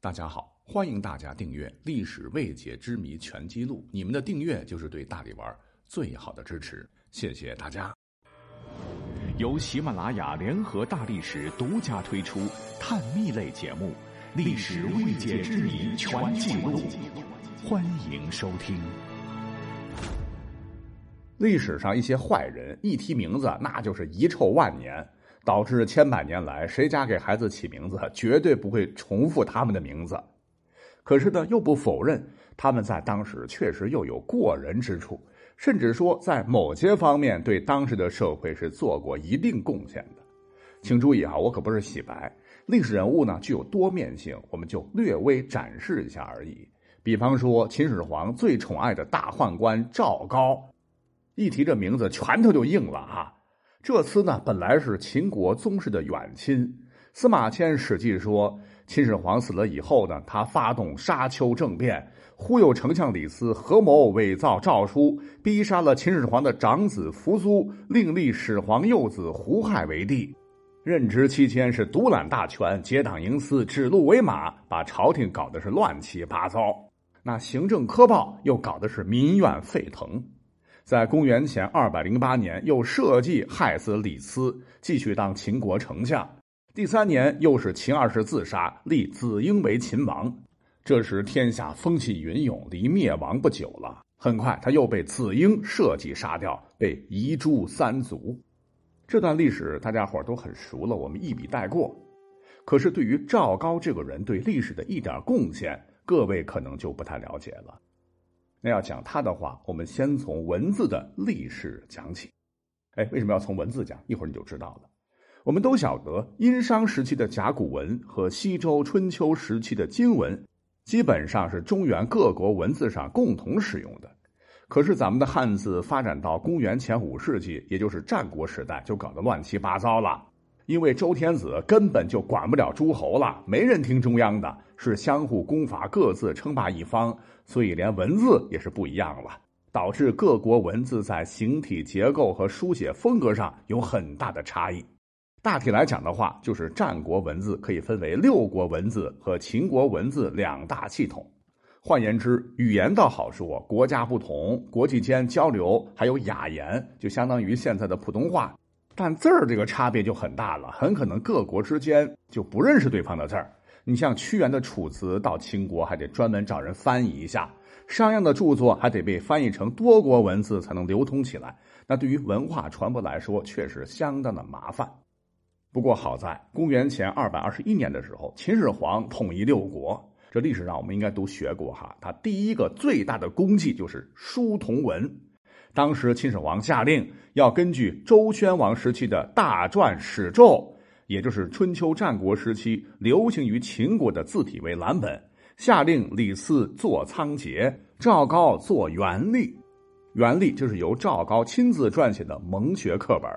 大家好，欢迎大家订阅《历史未解之谜全记录》，你们的订阅就是对大力丸最好的支持，谢谢大家。由喜马拉雅联合大历史独家推出探秘类节目《历史未解之谜全记录》，欢迎收听。历史上一些坏人一提名字，那就是遗臭万年。导致千百年来，谁家给孩子起名字，绝对不会重复他们的名字。可是呢，又不否认他们在当时确实又有过人之处，甚至说在某些方面对当时的社会是做过一定贡献的。请注意啊，我可不是洗白，历史人物呢具有多面性，我们就略微展示一下而已。比方说，秦始皇最宠爱的大宦官赵高，一提这名字，拳头就硬了哈。这厮呢，本来是秦国宗室的远亲。司马迁《史记》说，秦始皇死了以后呢，他发动沙丘政变，忽悠丞相李斯合谋伪造诏书，逼杀了秦始皇的长子扶苏，另立始皇幼子胡亥为帝。任职期间是独揽大权，结党营私，指鹿为马，把朝廷搞得是乱七八糟。那行政苛暴，又搞得是民怨沸腾。在公元前二百零八年，又设计害死李斯，继续当秦国丞相。第三年，又是秦二世自杀，立子婴为秦王。这时天下风起云涌，离灭亡不久了。很快，他又被子婴设计杀掉，被遗诸三族。这段历史大家伙都很熟了，我们一笔带过。可是，对于赵高这个人对历史的一点贡献，各位可能就不太了解了。要讲他的话，我们先从文字的历史讲起。哎，为什么要从文字讲？一会儿你就知道了。我们都晓得，殷商时期的甲骨文和西周春秋时期的金文，基本上是中原各国文字上共同使用的。可是咱们的汉字发展到公元前五世纪，也就是战国时代，就搞得乱七八糟了。因为周天子根本就管不了诸侯了，没人听中央的，是相互攻伐，各自称霸一方，所以连文字也是不一样了，导致各国文字在形体结构和书写风格上有很大的差异。大体来讲的话，就是战国文字可以分为六国文字和秦国文字两大系统。换言之，语言倒好说，国家不同，国际间交流还有雅言，就相当于现在的普通话。但字儿这个差别就很大了，很可能各国之间就不认识对方的字儿。你像屈原的《楚辞》，到秦国还得专门找人翻译一下；商鞅的著作还得被翻译成多国文字才能流通起来。那对于文化传播来说，确实相当的麻烦。不过好在公元前二百二十一年的时候，秦始皇统一六国，这历史上我们应该都学过哈。他第一个最大的功绩就是书同文。当时秦始皇下令要根据周宣王时期的大篆史咒，也就是春秋战国时期流行于秦国的字体为蓝本，下令李斯做仓颉，赵高做元历。元历就是由赵高亲自撰写的蒙学课本，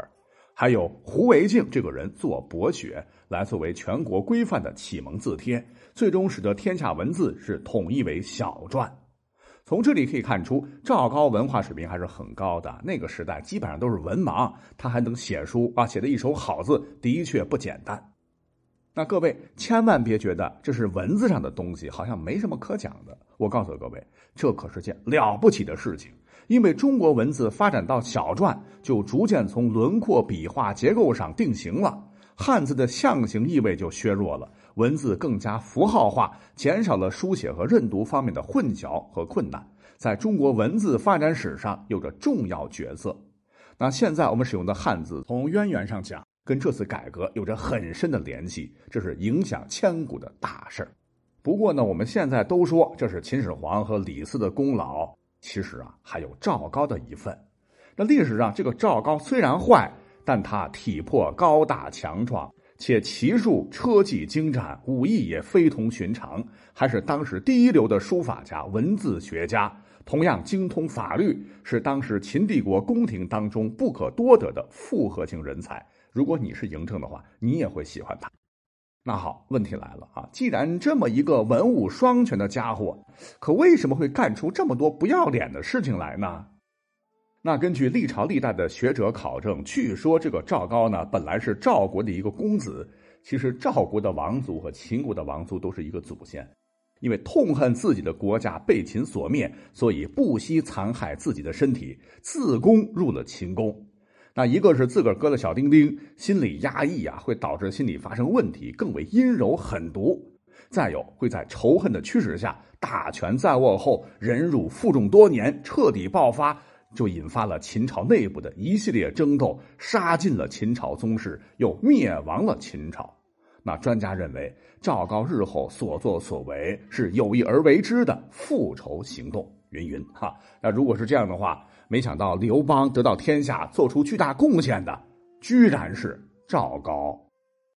还有胡惟敬这个人做博学，来作为全国规范的启蒙字帖，最终使得天下文字是统一为小篆。从这里可以看出，赵高文化水平还是很高的。那个时代基本上都是文盲，他还能写书啊，写的一手好字，的确不简单。那各位千万别觉得这是文字上的东西，好像没什么可讲的。我告诉各位，这可是件了不起的事情。因为中国文字发展到小篆，就逐渐从轮廓、笔画、结构上定型了，汉字的象形意味就削弱了。文字更加符号化，减少了书写和认读方面的混淆和困难，在中国文字发展史上有着重要角色。那现在我们使用的汉字，从渊源上讲，跟这次改革有着很深的联系，这是影响千古的大事不过呢，我们现在都说这是秦始皇和李斯的功劳，其实啊，还有赵高的一份。那历史上这个赵高虽然坏，但他体魄高大强壮。且骑术车技精湛，武艺也非同寻常，还是当时第一流的书法家、文字学家。同样精通法律，是当时秦帝国宫廷当中不可多得的复合型人才。如果你是嬴政的话，你也会喜欢他。那好，问题来了啊！既然这么一个文武双全的家伙，可为什么会干出这么多不要脸的事情来呢？那根据历朝历代的学者考证，据说这个赵高呢，本来是赵国的一个公子，其实赵国的王族和秦国的王族都是一个祖先，因为痛恨自己的国家被秦所灭，所以不惜残害自己的身体，自宫入了秦宫。那一个是自个儿割了小丁丁，心理压抑啊，会导致心理发生问题，更为阴柔狠毒；再有会在仇恨的驱使下，大权在握后，忍辱负重多年，彻底爆发。就引发了秦朝内部的一系列争斗，杀尽了秦朝宗室，又灭亡了秦朝。那专家认为，赵高日后所作所为是有意而为之的复仇行动。云云哈，那如果是这样的话，没想到刘邦得到天下、做出巨大贡献的，居然是赵高。